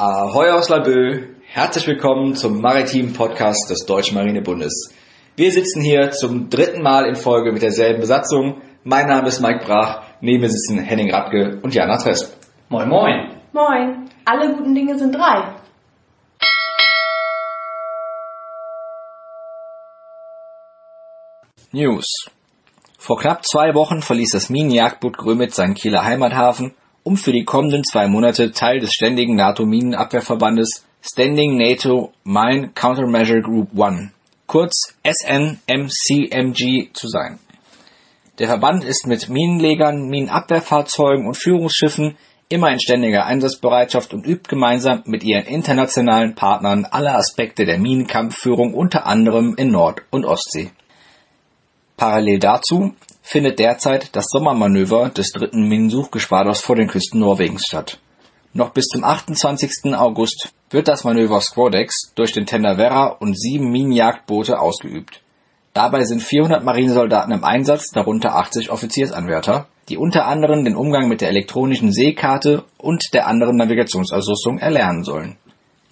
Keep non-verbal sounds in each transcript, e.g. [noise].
Ahoi aus Laboe, herzlich willkommen zum maritimen Podcast des Deutschen Marinebundes. Wir sitzen hier zum dritten Mal in Folge mit derselben Besatzung. Mein Name ist Mike Brach, neben mir sitzen Henning Radke und Jana Tresp. Moin Moin. Moin. Alle guten Dinge sind drei. News. Vor knapp zwei Wochen verließ das Minenjagdboot Grömitz seinen Kieler Heimathafen, um für die kommenden zwei Monate Teil des ständigen NATO-Minenabwehrverbandes Standing NATO Mine Countermeasure Group 1, kurz SNMCMG, zu sein. Der Verband ist mit Minenlegern, Minenabwehrfahrzeugen und Führungsschiffen immer in ständiger Einsatzbereitschaft und übt gemeinsam mit ihren internationalen Partnern alle Aspekte der Minenkampfführung unter anderem in Nord- und Ostsee. Parallel dazu findet derzeit das Sommermanöver des dritten Minensuchgeschwaders vor den Küsten Norwegens statt. Noch bis zum 28. August wird das Manöver Squadex durch den Tenderwerra und sieben Minenjagdboote ausgeübt. Dabei sind 400 Marinesoldaten im Einsatz, darunter 80 Offiziersanwärter, die unter anderem den Umgang mit der elektronischen Seekarte und der anderen Navigationsausrüstung erlernen sollen.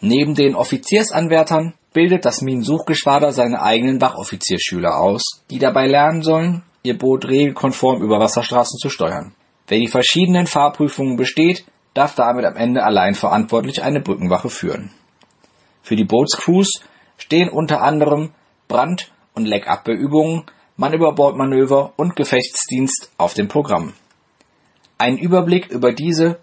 Neben den Offiziersanwärtern bildet das Minensuchgeschwader seine eigenen Wachoffizierschüler aus, die dabei lernen sollen, ihr Boot regelkonform über Wasserstraßen zu steuern. Wer die verschiedenen Fahrprüfungen besteht, darf damit am Ende allein verantwortlich eine Brückenwache führen. Für die Bootscrews stehen unter anderem Brand- und Leckabwehrübungen, Mann-über-Bord-Manöver und Gefechtsdienst auf dem Programm. Einen Überblick über diese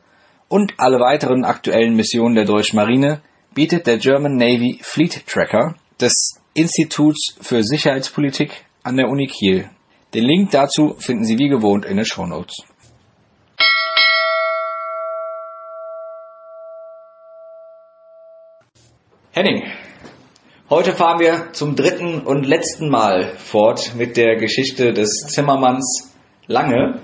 und alle weiteren aktuellen Missionen der Deutschen Marine bietet der German Navy Fleet Tracker des Instituts für Sicherheitspolitik an der Uni Kiel. Den Link dazu finden Sie wie gewohnt in den Shownotes. Henning, heute fahren wir zum dritten und letzten Mal fort mit der Geschichte des Zimmermanns Lange,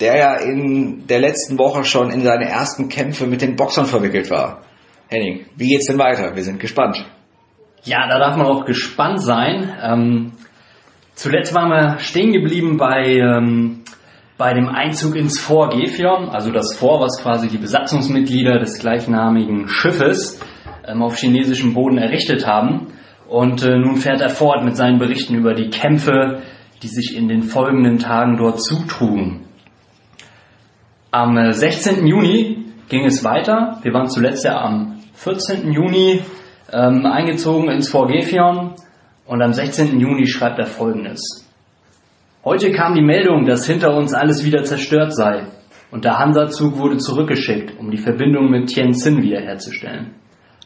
der ja in der letzten Woche schon in seine ersten Kämpfe mit den Boxern verwickelt war. Henning, wie geht's denn weiter? Wir sind gespannt. Ja, da darf man auch gespannt sein. Ähm, zuletzt waren wir stehen geblieben bei, ähm, bei dem Einzug ins Fort Gefion, also das Fort, was quasi die Besatzungsmitglieder des gleichnamigen Schiffes ähm, auf chinesischem Boden errichtet haben. Und äh, nun fährt er fort mit seinen Berichten über die Kämpfe, die sich in den folgenden Tagen dort zutrugen. Am äh, 16. Juni ging es weiter. Wir waren zuletzt ja am 14. Juni ähm, eingezogen ins Fort Gefion und am 16. Juni schreibt er folgendes. Heute kam die Meldung, dass hinter uns alles wieder zerstört sei und der Hansa-Zug wurde zurückgeschickt, um die Verbindung mit Tianjin wiederherzustellen.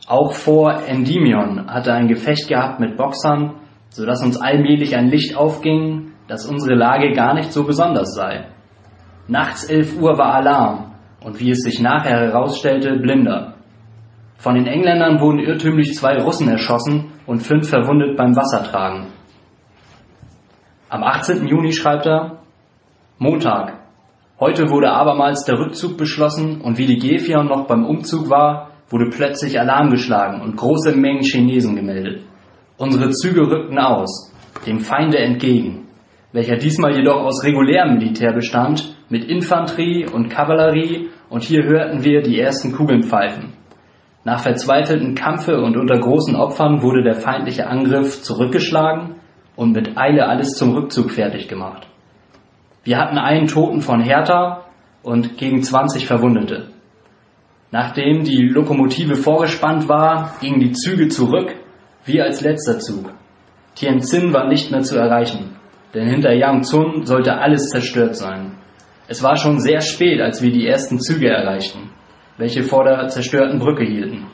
Auch vor Endymion hatte ein Gefecht gehabt mit Boxern, sodass uns allmählich ein Licht aufging, dass unsere Lage gar nicht so besonders sei. Nachts 11 Uhr war Alarm und wie es sich nachher herausstellte, blinder. Von den Engländern wurden irrtümlich zwei Russen erschossen und fünf verwundet beim Wassertragen. Am 18. Juni schreibt er, Montag. Heute wurde abermals der Rückzug beschlossen und wie die Gefion noch beim Umzug war, wurde plötzlich Alarm geschlagen und große Mengen Chinesen gemeldet. Unsere Züge rückten aus, dem Feinde entgegen, welcher diesmal jedoch aus regulärem Militär bestand, mit Infanterie und Kavallerie, und hier hörten wir die ersten Kugeln pfeifen. Nach verzweifelten Kampfe und unter großen Opfern wurde der feindliche Angriff zurückgeschlagen und mit Eile alles zum Rückzug fertig gemacht. Wir hatten einen Toten von Hertha und gegen 20 Verwundete. Nachdem die Lokomotive vorgespannt war, gingen die Züge zurück, wie als letzter Zug. Tianjin war nicht mehr zu erreichen, denn hinter Yangzhun sollte alles zerstört sein. Es war schon sehr spät, als wir die ersten Züge erreichten, welche vor der zerstörten Brücke hielten.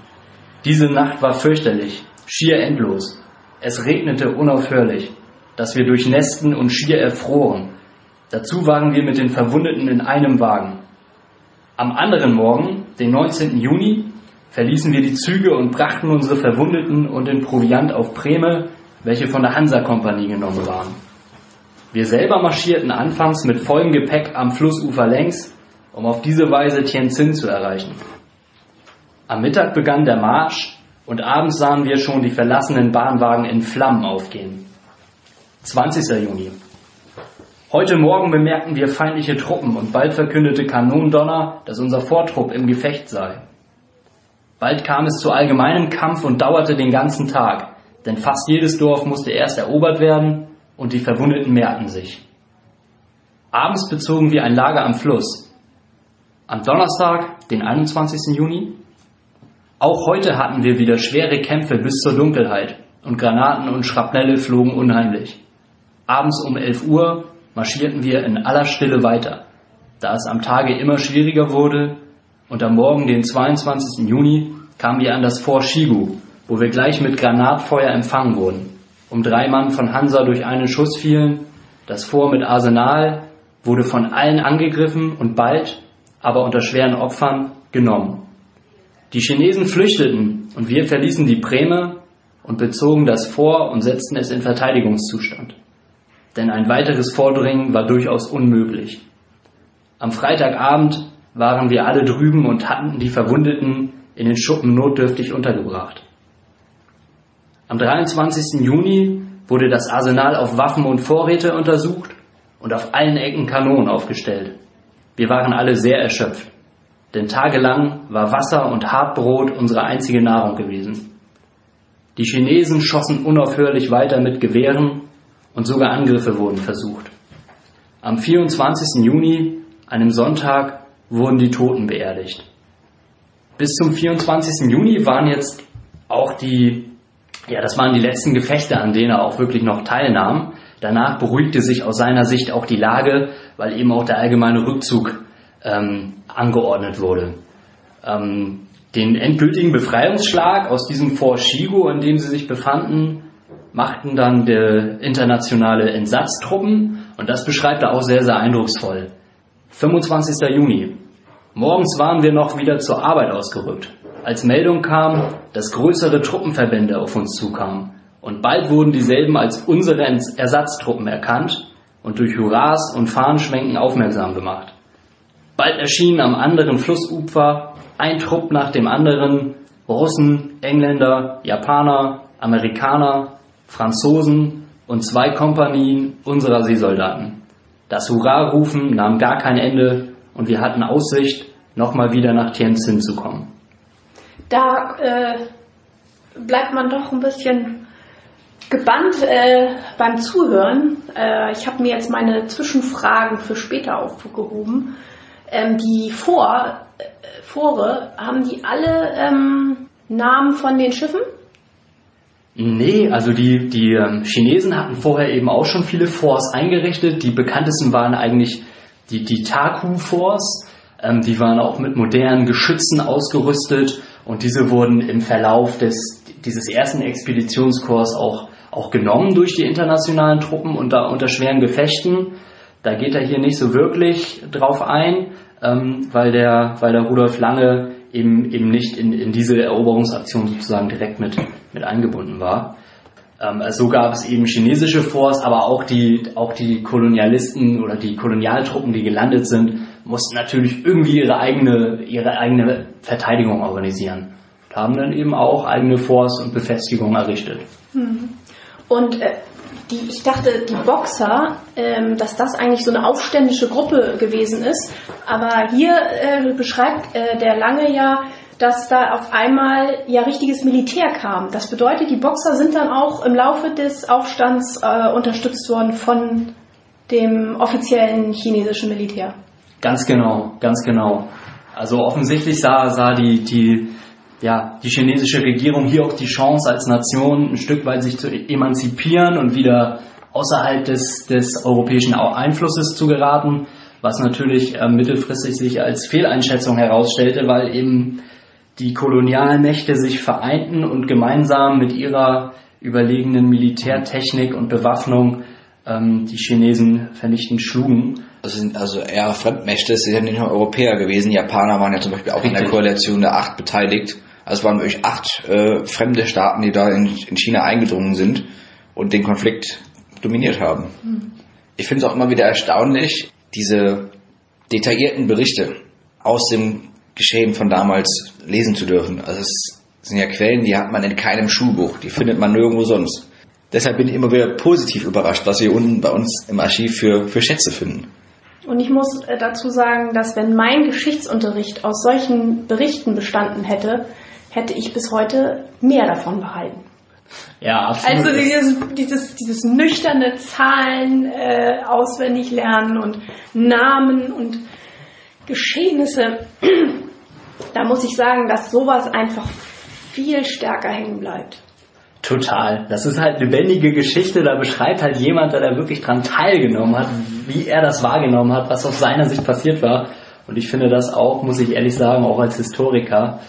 Diese Nacht war fürchterlich, schier endlos. Es regnete unaufhörlich, dass wir durchnässten und schier erfroren. Dazu waren wir mit den Verwundeten in einem Wagen. Am anderen Morgen, den 19. Juni, verließen wir die Züge und brachten unsere Verwundeten und den Proviant auf Breme, welche von der Hansa-Kompanie genommen waren. Wir selber marschierten anfangs mit vollem Gepäck am Flussufer längs, um auf diese Weise Tianjin zu erreichen. Am Mittag begann der Marsch und abends sahen wir schon die verlassenen Bahnwagen in Flammen aufgehen. 20. Juni. Heute Morgen bemerkten wir feindliche Truppen und bald verkündete Kanondonner, dass unser Vortrupp im Gefecht sei. Bald kam es zu allgemeinem Kampf und dauerte den ganzen Tag, denn fast jedes Dorf musste erst erobert werden und die Verwundeten mehrten sich. Abends bezogen wir ein Lager am Fluss. Am Donnerstag, den 21. Juni. Auch heute hatten wir wieder schwere Kämpfe bis zur Dunkelheit und Granaten und Schrapnelle flogen unheimlich. Abends um 11 Uhr marschierten wir in aller Stille weiter, da es am Tage immer schwieriger wurde und am Morgen, den 22. Juni, kamen wir an das Fort Shigu, wo wir gleich mit Granatfeuer empfangen wurden. Um drei Mann von Hansa durch einen Schuss fielen, das Fort mit Arsenal wurde von allen angegriffen und bald, aber unter schweren Opfern, genommen. Die Chinesen flüchteten und wir verließen die Breme und bezogen das Fort und setzten es in Verteidigungszustand. Denn ein weiteres Vordringen war durchaus unmöglich. Am Freitagabend waren wir alle drüben und hatten die Verwundeten in den Schuppen notdürftig untergebracht. Am 23. Juni wurde das Arsenal auf Waffen und Vorräte untersucht und auf allen Ecken Kanonen aufgestellt. Wir waren alle sehr erschöpft, denn tagelang war Wasser und Hartbrot unsere einzige Nahrung gewesen. Die Chinesen schossen unaufhörlich weiter mit Gewehren und sogar Angriffe wurden versucht. Am 24. Juni, einem Sonntag, wurden die Toten beerdigt. Bis zum 24. Juni waren jetzt auch die, ja, das waren die letzten Gefechte, an denen er auch wirklich noch teilnahm. Danach beruhigte sich aus seiner Sicht auch die Lage, weil eben auch der allgemeine Rückzug ähm, angeordnet wurde. Ähm, den endgültigen Befreiungsschlag aus diesem Fort Shigo, in dem sie sich befanden, machten dann der internationale Entsatztruppen und das beschreibt er auch sehr, sehr eindrucksvoll. 25. Juni. Morgens waren wir noch wieder zur Arbeit ausgerückt, als Meldung kam, dass größere Truppenverbände auf uns zukamen. Und bald wurden dieselben als unsere Ersatztruppen erkannt und durch Hurras und Fahnenschwenken aufmerksam gemacht. Bald erschienen am anderen Flussufer ein Trupp nach dem anderen, Russen, Engländer, Japaner, Amerikaner, Franzosen und zwei Kompanien unserer Seesoldaten. Das Hurra-Rufen nahm gar kein Ende und wir hatten Aussicht, nochmal wieder nach Tianjin zu kommen. Da äh, bleibt man doch ein bisschen gebannt äh, beim Zuhören. Äh, ich habe mir jetzt meine Zwischenfragen für später aufgehoben. Ähm, die Vor, äh, Fore, haben die alle ähm, Namen von den Schiffen? Nee, also die, die ähm, Chinesen hatten vorher eben auch schon viele Forts eingerichtet. Die bekanntesten waren eigentlich die, die Taku-Forts. Ähm, die waren auch mit modernen Geschützen ausgerüstet und diese wurden im Verlauf des, dieses ersten Expeditionskorps auch, auch genommen durch die internationalen Truppen unter, unter schweren Gefechten. Da geht er hier nicht so wirklich drauf ein, ähm, weil, der, weil der Rudolf Lange eben, eben nicht in, in diese Eroberungsaktion sozusagen direkt mit, mit eingebunden war. Ähm, so gab es eben chinesische Forts, aber auch die, auch die Kolonialisten oder die Kolonialtruppen, die gelandet sind, mussten natürlich irgendwie ihre eigene, ihre eigene Verteidigung organisieren. Und haben dann eben auch eigene Forts und Befestigungen errichtet. Mhm. Und äh, die, ich dachte, die Boxer, ähm, dass das eigentlich so eine aufständische Gruppe gewesen ist. Aber hier äh, beschreibt äh, der Lange ja, dass da auf einmal ja richtiges Militär kam. Das bedeutet, die Boxer sind dann auch im Laufe des Aufstands äh, unterstützt worden von dem offiziellen chinesischen Militär. Ganz genau, ganz genau. Also offensichtlich sah, sah die, die ja, die chinesische Regierung hier auch die Chance als Nation ein Stück weit sich zu emanzipieren und wieder außerhalb des, des europäischen Einflusses zu geraten, was natürlich äh, mittelfristig sich als Fehleinschätzung herausstellte, weil eben die Kolonialmächte sich vereinten und gemeinsam mit ihrer überlegenen Militärtechnik und Bewaffnung ähm, die Chinesen vernichtend schlugen. Das sind also eher Fremdmächte, es sind ja nicht nur Europäer gewesen. Japaner waren ja zum Beispiel auch in der Koalition der Acht beteiligt. Also es waren wirklich acht äh, fremde Staaten, die da in, in, China eingedrungen sind und den Konflikt dominiert haben. Mhm. Ich finde es auch immer wieder erstaunlich, diese detaillierten Berichte aus dem Geschehen von damals lesen zu dürfen. Also es sind ja Quellen, die hat man in keinem Schulbuch, die findet man nirgendwo sonst. Deshalb bin ich immer wieder positiv überrascht, was wir unten bei uns im Archiv für, für Schätze finden. Und ich muss äh, dazu sagen, dass wenn mein Geschichtsunterricht aus solchen Berichten bestanden hätte, hätte ich bis heute mehr davon behalten. Ja, absolut. Also dieses, dieses, dieses nüchterne Zahlen äh, auswendig lernen und Namen und Geschehnisse, [clears throat] da muss ich sagen, dass sowas einfach viel stärker hängen bleibt. Total. Das ist halt lebendige Geschichte. Da beschreibt halt jemand, der da wirklich dran teilgenommen hat, wie er das wahrgenommen hat, was aus seiner Sicht passiert war. Und ich finde das auch, muss ich ehrlich sagen, auch als Historiker,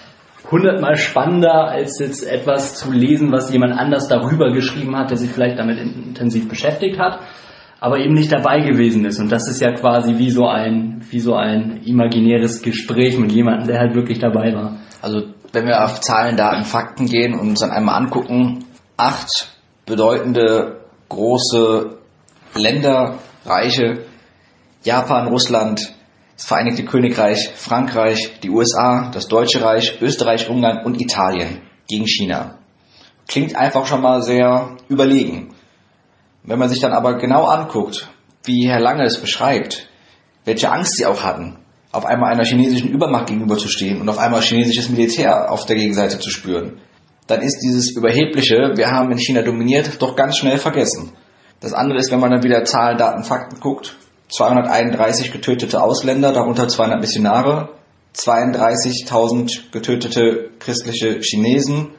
hundertmal spannender, als jetzt etwas zu lesen, was jemand anders darüber geschrieben hat, der sich vielleicht damit intensiv beschäftigt hat, aber eben nicht dabei gewesen ist. Und das ist ja quasi wie so ein, wie so ein imaginäres Gespräch mit jemandem, der halt wirklich dabei war. Also wenn wir auf Zahlen, Daten, Fakten gehen und uns dann einmal angucken, acht bedeutende große Länder, Reiche, Japan, Russland, das Vereinigte Königreich, Frankreich, die USA, das Deutsche Reich, Österreich, Ungarn und Italien gegen China. Klingt einfach schon mal sehr überlegen. Wenn man sich dann aber genau anguckt, wie Herr Lange es beschreibt, welche Angst sie auch hatten, auf einmal einer chinesischen Übermacht gegenüberzustehen und auf einmal chinesisches Militär auf der Gegenseite zu spüren, dann ist dieses Überhebliche, wir haben in China dominiert, doch ganz schnell vergessen. Das andere ist, wenn man dann wieder Zahlen, Daten, Fakten guckt, 231 getötete Ausländer, darunter 200 Missionare, 32.000 getötete christliche Chinesen,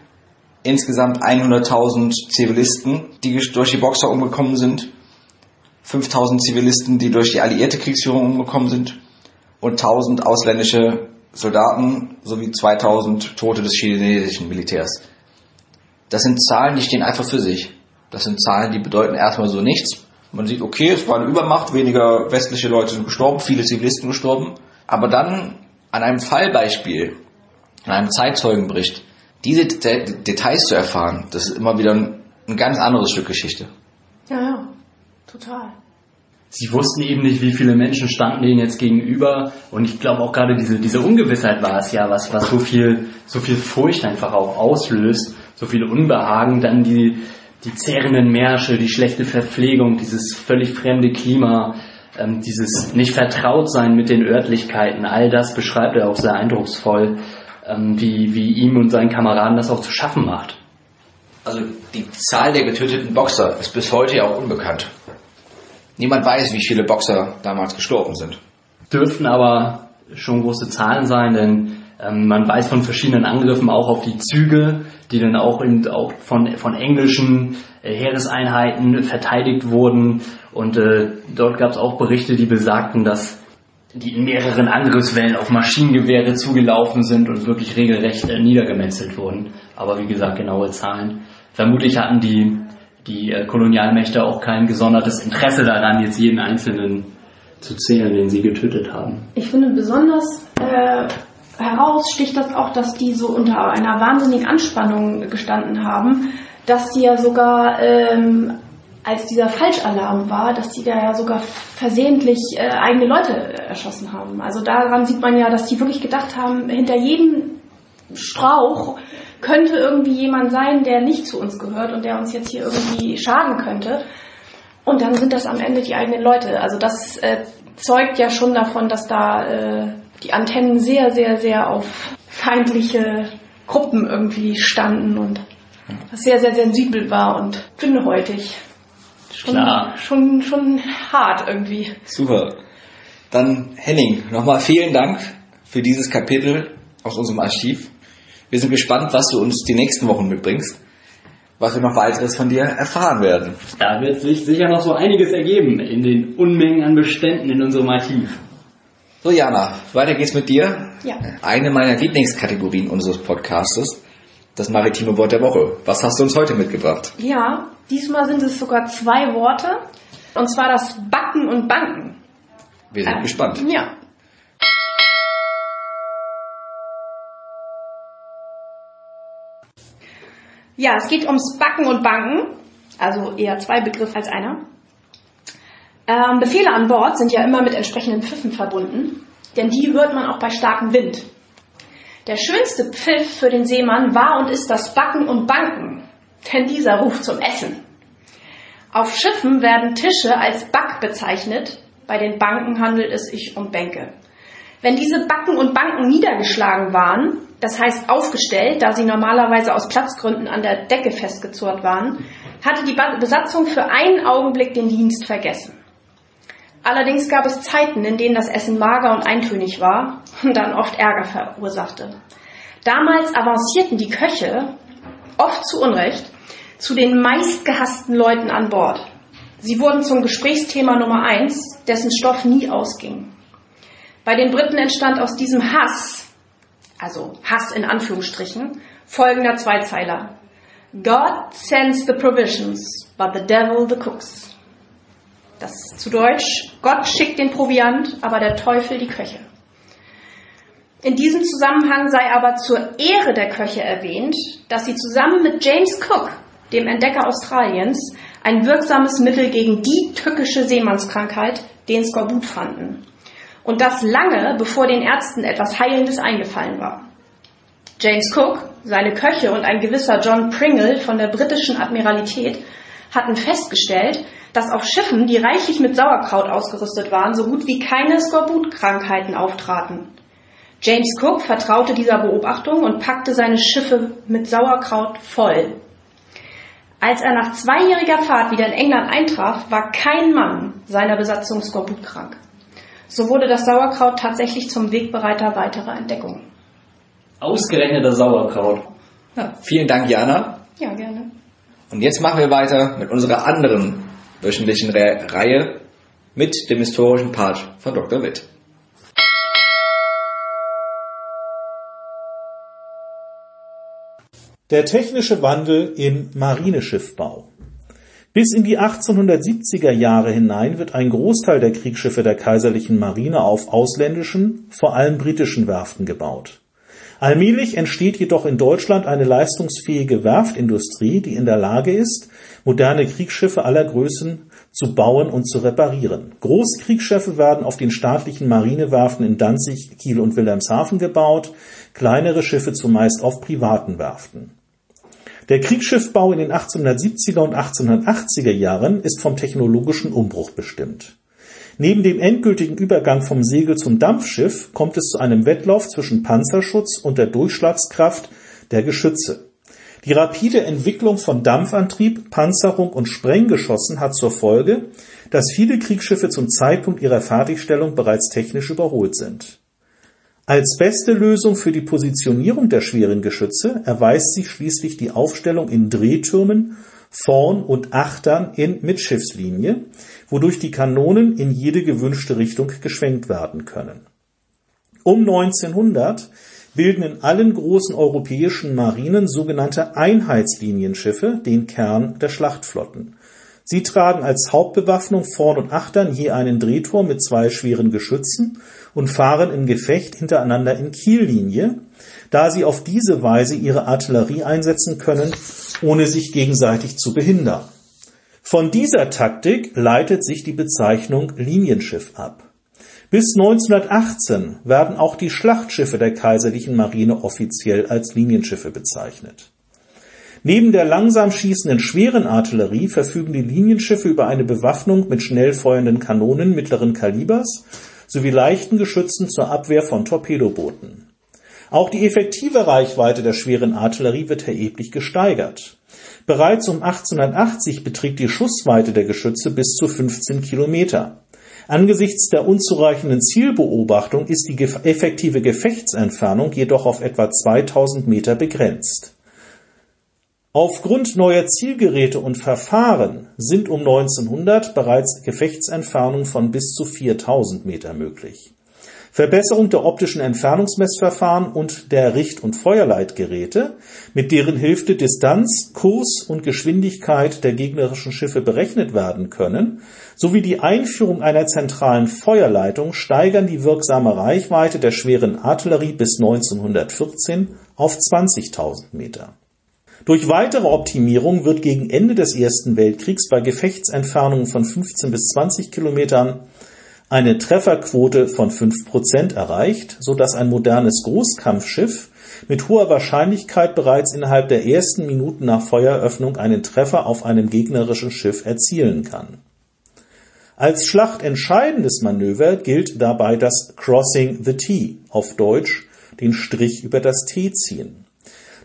insgesamt 100.000 Zivilisten, die durch die Boxer umgekommen sind, 5.000 Zivilisten, die durch die alliierte Kriegsführung umgekommen sind und 1.000 ausländische Soldaten sowie 2.000 Tote des chinesischen Militärs. Das sind Zahlen, die stehen einfach für sich. Das sind Zahlen, die bedeuten erstmal so nichts. Man sieht, okay, es war eine Übermacht, weniger westliche Leute sind gestorben, viele Zivilisten gestorben. Aber dann an einem Fallbeispiel, an einem Zeitzeugenbericht, diese Details zu erfahren, das ist immer wieder ein, ein ganz anderes Stück Geschichte. Ja, ja, total. Sie wussten eben nicht, wie viele Menschen standen denen jetzt gegenüber. Und ich glaube auch gerade diese, diese Ungewissheit war es ja, was, was so viel, so viel Furcht einfach auch auslöst, so viel Unbehagen, dann die, die zehrenden Märsche, die schlechte Verpflegung, dieses völlig fremde Klima, ähm, dieses nicht vertraut sein mit den Örtlichkeiten, all das beschreibt er auch sehr eindrucksvoll, ähm, wie, wie ihm und seinen Kameraden das auch zu schaffen macht. Also die Zahl der getöteten Boxer ist bis heute ja auch unbekannt. Niemand weiß, wie viele Boxer damals gestorben sind. Dürften aber schon große Zahlen sein, denn ähm, man weiß von verschiedenen Angriffen auch auf die Züge, die dann auch, in, auch von, von englischen äh, Heereseinheiten verteidigt wurden. Und äh, dort gab es auch Berichte, die besagten, dass die in mehreren Angriffswellen auf Maschinengewehre zugelaufen sind und wirklich regelrecht äh, niedergemetzelt wurden. Aber wie gesagt, genaue Zahlen. Vermutlich hatten die, die äh, Kolonialmächte auch kein gesondertes Interesse daran, jetzt jeden Einzelnen zu zählen, den sie getötet haben. Ich finde besonders äh, heraus sticht das auch, dass die so unter einer wahnsinnigen Anspannung gestanden haben, dass die ja sogar, ähm, als dieser Falschalarm war, dass die da ja sogar versehentlich äh, eigene Leute erschossen haben. Also daran sieht man ja, dass die wirklich gedacht haben, hinter jedem Strauch könnte irgendwie jemand sein, der nicht zu uns gehört und der uns jetzt hier irgendwie schaden könnte. Und dann sind das am Ende die eigenen Leute. Also das äh, zeugt ja schon davon, dass da äh, die Antennen sehr, sehr, sehr auf feindliche Gruppen irgendwie standen und das sehr, sehr sensibel war und dünnhäutig. Schon, Klar. schon, schon hart irgendwie. Super. Dann Henning, nochmal vielen Dank für dieses Kapitel aus unserem Archiv. Wir sind gespannt, was du uns die nächsten Wochen mitbringst, was wir noch weiteres von dir erfahren werden. Da wird sich sicher noch so einiges ergeben in den Unmengen an Beständen in unserem Archiv. So, Jana, weiter geht's mit dir. Ja. Eine meiner Lieblingskategorien unseres Podcastes, das maritime Wort der Woche. Was hast du uns heute mitgebracht? Ja, diesmal sind es sogar zwei Worte. Und zwar das Backen und Banken. Wir sind Äh, gespannt. Ja. Ja, es geht ums Backen und Banken, also eher zwei Begriffe als einer. Ähm, Befehle an Bord sind ja immer mit entsprechenden Pfiffen verbunden, denn die hört man auch bei starkem Wind. Der schönste Pfiff für den Seemann war und ist das Backen und Banken, denn dieser ruft zum Essen. Auf Schiffen werden Tische als Back bezeichnet, bei den Banken handelt es sich um Bänke. Wenn diese Backen und Banken niedergeschlagen waren, das heißt aufgestellt, da sie normalerweise aus Platzgründen an der Decke festgezurrt waren, hatte die Besatzung für einen Augenblick den Dienst vergessen. Allerdings gab es Zeiten, in denen das Essen mager und eintönig war und dann oft Ärger verursachte. Damals avancierten die Köche, oft zu Unrecht, zu den meistgehassten Leuten an Bord. Sie wurden zum Gesprächsthema Nummer eins, dessen Stoff nie ausging. Bei den Briten entstand aus diesem Hass, also Hass in Anführungsstrichen, folgender Zweizeiler. God sends the provisions, but the devil the cooks. Das zu Deutsch, Gott schickt den Proviant, aber der Teufel die Köche. In diesem Zusammenhang sei aber zur Ehre der Köche erwähnt, dass sie zusammen mit James Cook, dem Entdecker Australiens, ein wirksames Mittel gegen die tückische Seemannskrankheit, den Skorbut, fanden. Und das lange, bevor den Ärzten etwas Heilendes eingefallen war. James Cook, seine Köche und ein gewisser John Pringle von der britischen Admiralität hatten festgestellt, dass auf Schiffen, die reichlich mit Sauerkraut ausgerüstet waren, so gut wie keine Skorbutkrankheiten auftraten. James Cook vertraute dieser Beobachtung und packte seine Schiffe mit Sauerkraut voll. Als er nach zweijähriger Fahrt wieder in England eintraf, war kein Mann seiner Besatzung skorbutkrank. So wurde das Sauerkraut tatsächlich zum Wegbereiter weiterer Entdeckungen. Ausgerechnet das Sauerkraut. Ja, vielen Dank, Jana. Ja, gerne. Und jetzt machen wir weiter mit unserer anderen wöchentlichen Re Reihe mit dem historischen Part von Dr. Witt. Der technische Wandel im Marineschiffbau. Bis in die 1870er Jahre hinein wird ein Großteil der Kriegsschiffe der kaiserlichen Marine auf ausländischen, vor allem britischen Werften gebaut. Allmählich entsteht jedoch in Deutschland eine leistungsfähige Werftindustrie, die in der Lage ist, moderne Kriegsschiffe aller Größen zu bauen und zu reparieren. Großkriegsschiffe werden auf den staatlichen Marinewerften in Danzig, Kiel und Wilhelmshaven gebaut, kleinere Schiffe zumeist auf privaten Werften. Der Kriegsschiffbau in den 1870er und 1880er Jahren ist vom technologischen Umbruch bestimmt. Neben dem endgültigen Übergang vom Segel zum Dampfschiff kommt es zu einem Wettlauf zwischen Panzerschutz und der Durchschlagskraft der Geschütze. Die rapide Entwicklung von Dampfantrieb, Panzerung und Sprenggeschossen hat zur Folge, dass viele Kriegsschiffe zum Zeitpunkt ihrer Fertigstellung bereits technisch überholt sind. Als beste Lösung für die Positionierung der schweren Geschütze erweist sich schließlich die Aufstellung in Drehtürmen vorn und achtern in Mitschiffslinie, wodurch die Kanonen in jede gewünschte Richtung geschwenkt werden können. Um 1900 bilden in allen großen europäischen Marinen sogenannte Einheitslinienschiffe den Kern der Schlachtflotten. Sie tragen als Hauptbewaffnung vorn und achtern je einen Drehturm mit zwei schweren Geschützen und fahren im Gefecht hintereinander in Kiellinie, da sie auf diese Weise ihre Artillerie einsetzen können, ohne sich gegenseitig zu behindern. Von dieser Taktik leitet sich die Bezeichnung Linienschiff ab. Bis 1918 werden auch die Schlachtschiffe der kaiserlichen Marine offiziell als Linienschiffe bezeichnet. Neben der langsam schießenden schweren Artillerie verfügen die Linienschiffe über eine Bewaffnung mit schnell feuernden Kanonen mittleren Kalibers sowie leichten Geschützen zur Abwehr von Torpedobooten. Auch die effektive Reichweite der schweren Artillerie wird erheblich gesteigert. Bereits um 1880 beträgt die Schussweite der Geschütze bis zu 15 Kilometer. Angesichts der unzureichenden Zielbeobachtung ist die effektive Gefechtsentfernung jedoch auf etwa 2000 Meter begrenzt. Aufgrund neuer Zielgeräte und Verfahren sind um 1900 bereits Gefechtsentfernungen von bis zu 4000 Meter möglich. Verbesserung der optischen Entfernungsmessverfahren und der Richt- und Feuerleitgeräte, mit deren Hilfe Distanz, Kurs und Geschwindigkeit der gegnerischen Schiffe berechnet werden können, sowie die Einführung einer zentralen Feuerleitung steigern die wirksame Reichweite der schweren Artillerie bis 1914 auf 20.000 Meter. Durch weitere Optimierung wird gegen Ende des Ersten Weltkriegs bei Gefechtsentfernungen von 15 bis 20 Kilometern eine Trefferquote von 5% erreicht, so dass ein modernes Großkampfschiff mit hoher Wahrscheinlichkeit bereits innerhalb der ersten Minuten nach Feueröffnung einen Treffer auf einem gegnerischen Schiff erzielen kann. Als schlachtentscheidendes Manöver gilt dabei das Crossing the T, auf Deutsch den Strich über das T ziehen.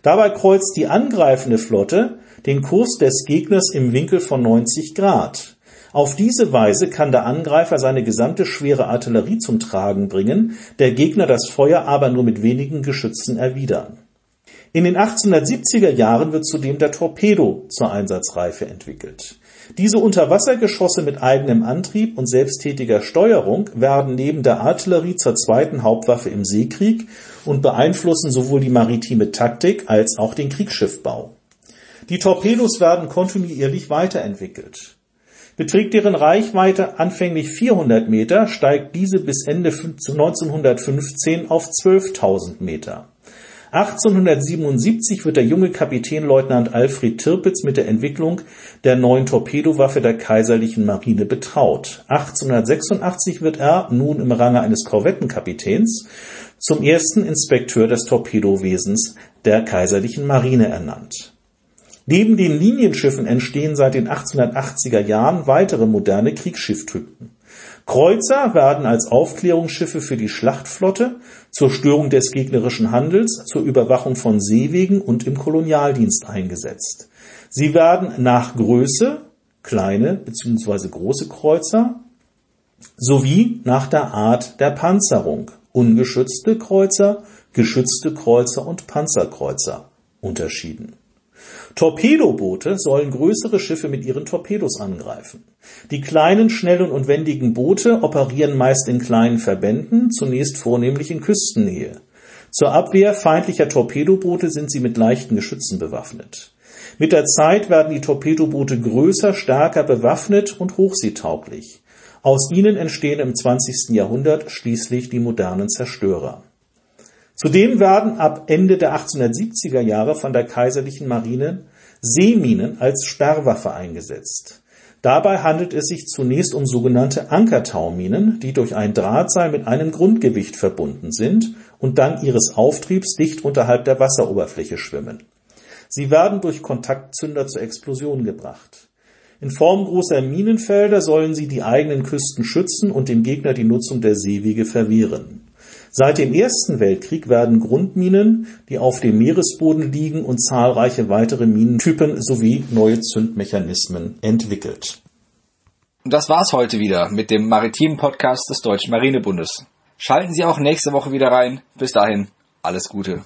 Dabei kreuzt die angreifende Flotte den Kurs des Gegners im Winkel von 90 Grad. Auf diese Weise kann der Angreifer seine gesamte schwere Artillerie zum Tragen bringen, der Gegner das Feuer aber nur mit wenigen Geschützen erwidern. In den 1870er Jahren wird zudem der Torpedo zur Einsatzreife entwickelt. Diese Unterwassergeschosse mit eigenem Antrieb und selbsttätiger Steuerung werden neben der Artillerie zur zweiten Hauptwaffe im Seekrieg und beeinflussen sowohl die maritime Taktik als auch den Kriegsschiffbau. Die Torpedos werden kontinuierlich weiterentwickelt. Beträgt deren Reichweite anfänglich 400 Meter, steigt diese bis Ende 1915 auf 12.000 Meter. 1877 wird der junge Kapitänleutnant Alfred Tirpitz mit der Entwicklung der neuen Torpedowaffe der Kaiserlichen Marine betraut. 1886 wird er, nun im Range eines Korvettenkapitäns, zum ersten Inspekteur des Torpedowesens der Kaiserlichen Marine ernannt. Neben den Linienschiffen entstehen seit den 1880er Jahren weitere moderne Kriegsschifftypen. Kreuzer werden als Aufklärungsschiffe für die Schlachtflotte, zur Störung des gegnerischen Handels, zur Überwachung von Seewegen und im Kolonialdienst eingesetzt. Sie werden nach Größe kleine bzw. große Kreuzer sowie nach der Art der Panzerung ungeschützte Kreuzer, geschützte Kreuzer und Panzerkreuzer unterschieden Torpedoboote sollen größere Schiffe mit ihren Torpedos angreifen. Die kleinen, schnellen und wendigen Boote operieren meist in kleinen Verbänden, zunächst vornehmlich in Küstennähe. Zur Abwehr feindlicher Torpedoboote sind sie mit leichten Geschützen bewaffnet. Mit der Zeit werden die Torpedoboote größer, stärker bewaffnet und hochseetauglich. Aus ihnen entstehen im 20. Jahrhundert schließlich die modernen Zerstörer Zudem werden ab Ende der 1870er Jahre von der Kaiserlichen Marine Seeminen als Sperrwaffe eingesetzt. Dabei handelt es sich zunächst um sogenannte Ankertauminen, die durch ein Drahtseil mit einem Grundgewicht verbunden sind und dank ihres Auftriebs dicht unterhalb der Wasseroberfläche schwimmen. Sie werden durch Kontaktzünder zur Explosion gebracht. In Form großer Minenfelder sollen sie die eigenen Küsten schützen und dem Gegner die Nutzung der Seewege verwehren. Seit dem Ersten Weltkrieg werden Grundminen, die auf dem Meeresboden liegen, und zahlreiche weitere Minentypen sowie neue Zündmechanismen entwickelt. Das war's heute wieder mit dem maritimen Podcast des Deutschen Marinebundes. Schalten Sie auch nächste Woche wieder rein. Bis dahin, alles Gute.